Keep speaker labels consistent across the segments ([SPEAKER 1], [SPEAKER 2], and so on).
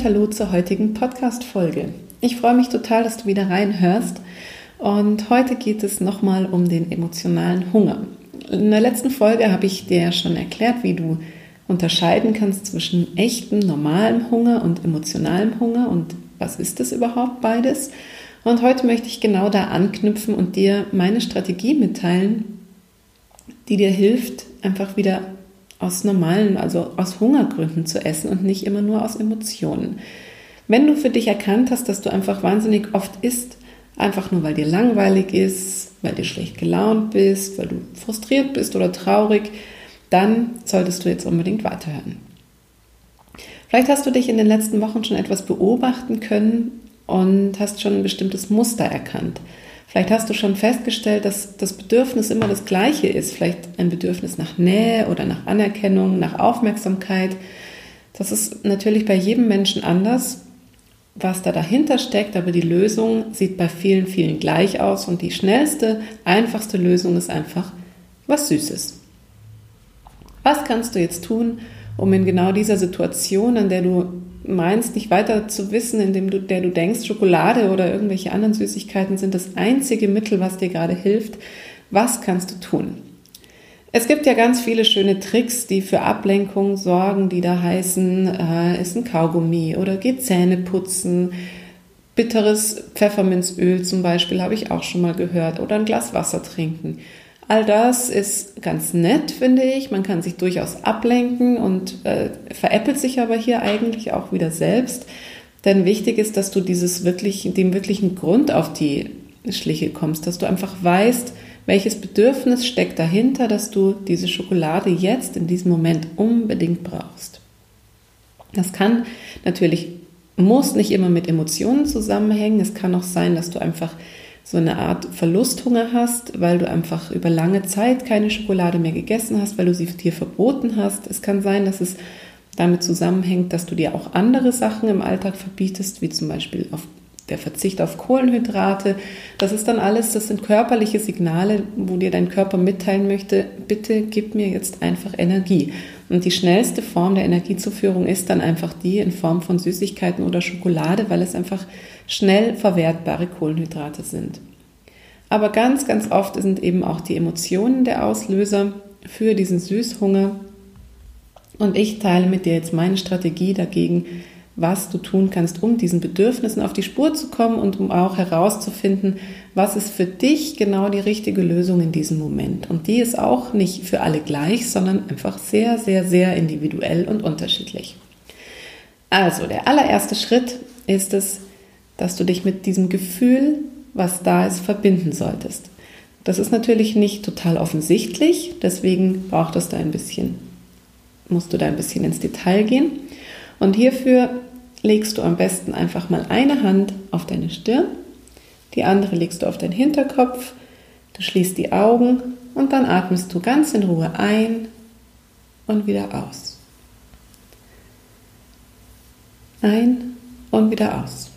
[SPEAKER 1] Und hallo zur heutigen Podcast-Folge. Ich freue mich total, dass du wieder reinhörst. Und heute geht es nochmal um den emotionalen Hunger. In der letzten Folge habe ich dir ja schon erklärt, wie du unterscheiden kannst zwischen echtem, normalem Hunger und emotionalem Hunger und was ist das überhaupt beides. Und heute möchte ich genau da anknüpfen und dir meine Strategie mitteilen, die dir hilft, einfach wieder aus normalen, also aus Hungergründen zu essen und nicht immer nur aus Emotionen. Wenn du für dich erkannt hast, dass du einfach wahnsinnig oft isst, einfach nur weil dir langweilig ist, weil du schlecht gelaunt bist, weil du frustriert bist oder traurig, dann solltest du jetzt unbedingt weiterhören. Vielleicht hast du dich in den letzten Wochen schon etwas beobachten können und hast schon ein bestimmtes Muster erkannt. Vielleicht hast du schon festgestellt, dass das Bedürfnis immer das gleiche ist. Vielleicht ein Bedürfnis nach Nähe oder nach Anerkennung, nach Aufmerksamkeit. Das ist natürlich bei jedem Menschen anders, was da dahinter steckt, aber die Lösung sieht bei vielen, vielen gleich aus und die schnellste, einfachste Lösung ist einfach was Süßes. Was kannst du jetzt tun, um in genau dieser Situation, an der du meinst, nicht weiter zu wissen, indem du, der du denkst, Schokolade oder irgendwelche anderen Süßigkeiten sind das einzige Mittel, was dir gerade hilft. Was kannst du tun? Es gibt ja ganz viele schöne Tricks, die für Ablenkung sorgen, die da heißen, äh, ist ein Kaugummi oder geht Zähne putzen. Bitteres Pfefferminzöl zum Beispiel habe ich auch schon mal gehört oder ein Glas Wasser trinken. All das ist ganz nett, finde ich. Man kann sich durchaus ablenken und äh, veräppelt sich aber hier eigentlich auch wieder selbst. Denn wichtig ist, dass du dieses wirklich, dem wirklichen Grund auf die Schliche kommst, dass du einfach weißt, welches Bedürfnis steckt dahinter, dass du diese Schokolade jetzt in diesem Moment unbedingt brauchst. Das kann natürlich, muss nicht immer mit Emotionen zusammenhängen. Es kann auch sein, dass du einfach so eine Art Verlusthunger hast, weil du einfach über lange Zeit keine Schokolade mehr gegessen hast, weil du sie dir verboten hast. Es kann sein, dass es damit zusammenhängt, dass du dir auch andere Sachen im Alltag verbietest, wie zum Beispiel auf der Verzicht auf Kohlenhydrate. Das ist dann alles, das sind körperliche Signale, wo dir dein Körper mitteilen möchte, bitte gib mir jetzt einfach Energie. Und die schnellste Form der Energiezuführung ist dann einfach die in Form von Süßigkeiten oder Schokolade, weil es einfach schnell verwertbare Kohlenhydrate sind. Aber ganz, ganz oft sind eben auch die Emotionen der Auslöser für diesen Süßhunger. Und ich teile mit dir jetzt meine Strategie dagegen, was du tun kannst, um diesen Bedürfnissen auf die Spur zu kommen und um auch herauszufinden, was ist für dich genau die richtige Lösung in diesem Moment. Und die ist auch nicht für alle gleich, sondern einfach sehr, sehr, sehr individuell und unterschiedlich. Also der allererste Schritt ist es, dass du dich mit diesem Gefühl, was da ist, verbinden solltest. Das ist natürlich nicht total offensichtlich, deswegen braucht es da ein bisschen, musst du da ein bisschen ins Detail gehen. Und hierfür legst du am besten einfach mal eine Hand auf deine Stirn, die andere legst du auf deinen Hinterkopf, du schließt die Augen und dann atmest du ganz in Ruhe ein und wieder aus. Ein und wieder aus.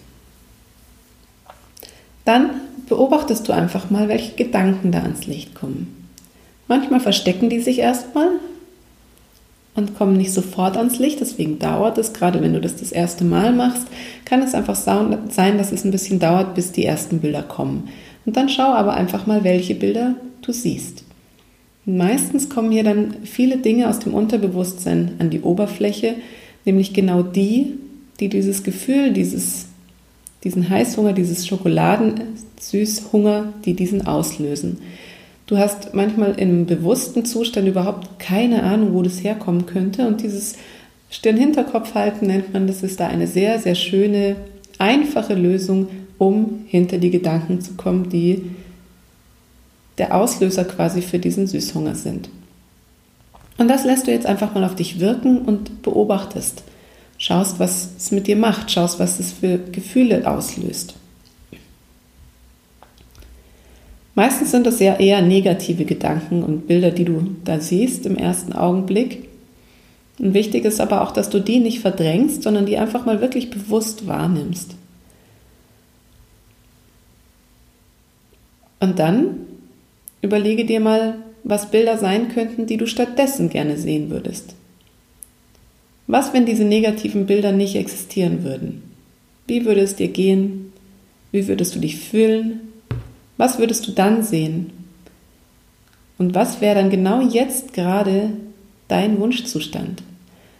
[SPEAKER 1] Dann beobachtest du einfach mal, welche Gedanken da ans Licht kommen. Manchmal verstecken die sich erstmal und kommen nicht sofort ans Licht, deswegen dauert es, gerade wenn du das das erste Mal machst, kann es einfach sein, dass es ein bisschen dauert, bis die ersten Bilder kommen. Und dann schau aber einfach mal, welche Bilder du siehst. Meistens kommen hier dann viele Dinge aus dem Unterbewusstsein an die Oberfläche, nämlich genau die, die dieses Gefühl, dieses diesen Heißhunger, dieses Schokoladensüßhunger, die diesen auslösen. Du hast manchmal im bewussten Zustand überhaupt keine Ahnung, wo das herkommen könnte. Und dieses Stirn-Hinterkopf-Halten nennt man, das ist da eine sehr, sehr schöne, einfache Lösung, um hinter die Gedanken zu kommen, die der Auslöser quasi für diesen Süßhunger sind. Und das lässt du jetzt einfach mal auf dich wirken und beobachtest. Schaust, was es mit dir macht, schaust, was es für Gefühle auslöst. Meistens sind das ja eher negative Gedanken und Bilder, die du da siehst im ersten Augenblick. Und wichtig ist aber auch, dass du die nicht verdrängst, sondern die einfach mal wirklich bewusst wahrnimmst. Und dann überlege dir mal, was Bilder sein könnten, die du stattdessen gerne sehen würdest. Was, wenn diese negativen Bilder nicht existieren würden? Wie würde es dir gehen? Wie würdest du dich fühlen? Was würdest du dann sehen? Und was wäre dann genau jetzt gerade dein Wunschzustand?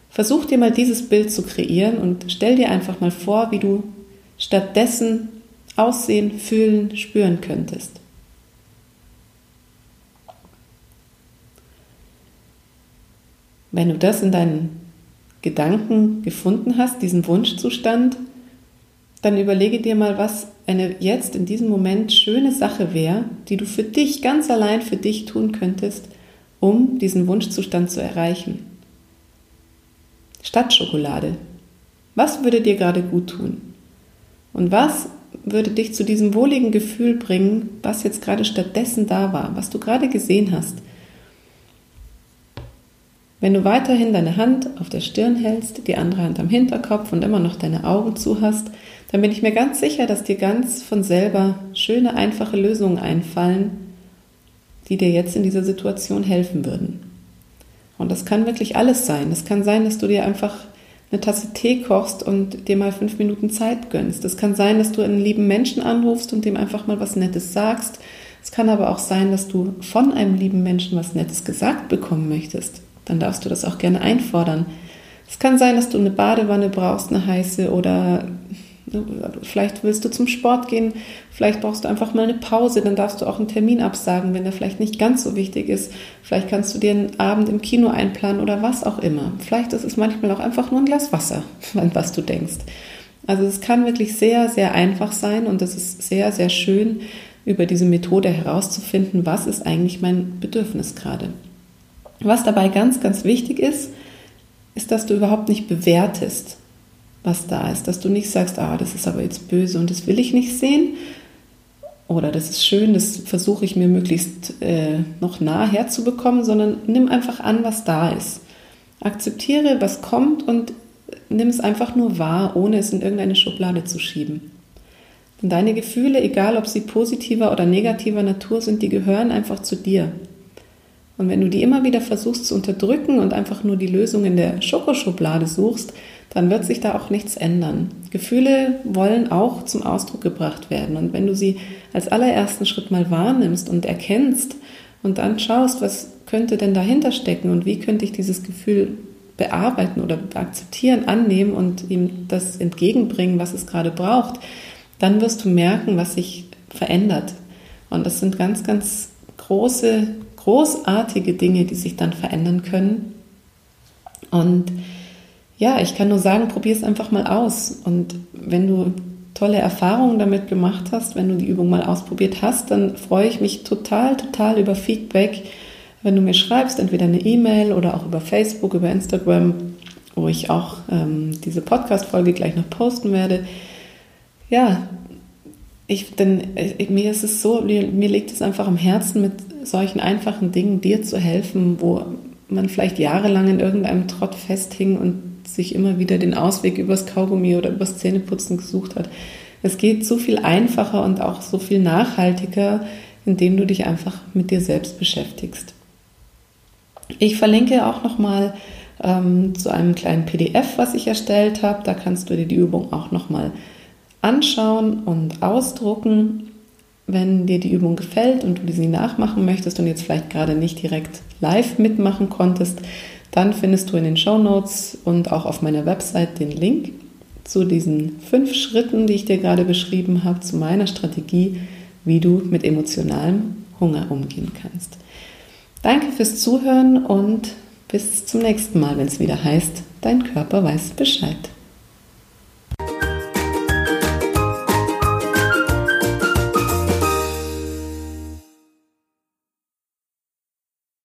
[SPEAKER 1] Versuch dir mal dieses Bild zu kreieren und stell dir einfach mal vor, wie du stattdessen aussehen, fühlen, spüren könntest. Wenn du das in deinen Gedanken gefunden hast, diesen Wunschzustand, dann überlege dir mal, was eine jetzt in diesem Moment schöne Sache wäre, die du für dich ganz allein für dich tun könntest, um diesen Wunschzustand zu erreichen. Statt Schokolade. Was würde dir gerade gut tun? Und was würde dich zu diesem wohligen Gefühl bringen, was jetzt gerade stattdessen da war, was du gerade gesehen hast? Wenn du weiterhin deine Hand auf der Stirn hältst, die andere Hand am Hinterkopf und immer noch deine Augen zu hast, dann bin ich mir ganz sicher, dass dir ganz von selber schöne, einfache Lösungen einfallen, die dir jetzt in dieser Situation helfen würden. Und das kann wirklich alles sein. Es kann sein, dass du dir einfach eine Tasse Tee kochst und dir mal fünf Minuten Zeit gönnst. Es kann sein, dass du einen lieben Menschen anrufst und dem einfach mal was Nettes sagst. Es kann aber auch sein, dass du von einem lieben Menschen was Nettes gesagt bekommen möchtest dann darfst du das auch gerne einfordern. Es kann sein, dass du eine Badewanne brauchst, eine heiße oder vielleicht willst du zum Sport gehen, vielleicht brauchst du einfach mal eine Pause, dann darfst du auch einen Termin absagen, wenn der vielleicht nicht ganz so wichtig ist. Vielleicht kannst du dir einen Abend im Kino einplanen oder was auch immer. Vielleicht ist es manchmal auch einfach nur ein Glas Wasser, an was du denkst. Also es kann wirklich sehr, sehr einfach sein und es ist sehr, sehr schön, über diese Methode herauszufinden, was ist eigentlich mein Bedürfnis gerade. Was dabei ganz, ganz wichtig ist, ist, dass du überhaupt nicht bewertest, was da ist. Dass du nicht sagst, ah, das ist aber jetzt böse und das will ich nicht sehen. Oder das ist schön, das versuche ich mir möglichst äh, noch nah herzubekommen, sondern nimm einfach an, was da ist. Akzeptiere, was kommt und nimm es einfach nur wahr, ohne es in irgendeine Schublade zu schieben. Denn deine Gefühle, egal ob sie positiver oder negativer Natur sind, die gehören einfach zu dir. Und wenn du die immer wieder versuchst zu unterdrücken und einfach nur die Lösung in der Schokoschublade suchst, dann wird sich da auch nichts ändern. Gefühle wollen auch zum Ausdruck gebracht werden. Und wenn du sie als allerersten Schritt mal wahrnimmst und erkennst und dann schaust, was könnte denn dahinter stecken und wie könnte ich dieses Gefühl bearbeiten oder akzeptieren, annehmen und ihm das entgegenbringen, was es gerade braucht, dann wirst du merken, was sich verändert. Und das sind ganz, ganz große großartige Dinge, die sich dann verändern können. Und ja, ich kann nur sagen, probier es einfach mal aus. Und wenn du tolle Erfahrungen damit gemacht hast, wenn du die Übung mal ausprobiert hast, dann freue ich mich total, total über Feedback, wenn du mir schreibst, entweder eine E-Mail oder auch über Facebook, über Instagram, wo ich auch ähm, diese Podcast-Folge gleich noch posten werde. Ja, ich, denn äh, mir ist es so, mir, mir liegt es einfach am Herzen, mit solchen einfachen Dingen dir zu helfen, wo man vielleicht jahrelang in irgendeinem Trott festhing und sich immer wieder den Ausweg übers Kaugummi oder übers Zähneputzen gesucht hat. Es geht so viel einfacher und auch so viel nachhaltiger, indem du dich einfach mit dir selbst beschäftigst. Ich verlinke auch nochmal ähm, zu einem kleinen PDF, was ich erstellt habe. Da kannst du dir die Übung auch nochmal anschauen und ausdrucken. Wenn dir die Übung gefällt und du sie nachmachen möchtest und jetzt vielleicht gerade nicht direkt live mitmachen konntest, dann findest du in den Show Notes und auch auf meiner Website den Link zu diesen fünf Schritten, die ich dir gerade beschrieben habe, zu meiner Strategie, wie du mit emotionalem Hunger umgehen kannst. Danke fürs Zuhören und bis zum nächsten Mal, wenn es wieder heißt, dein Körper weiß Bescheid.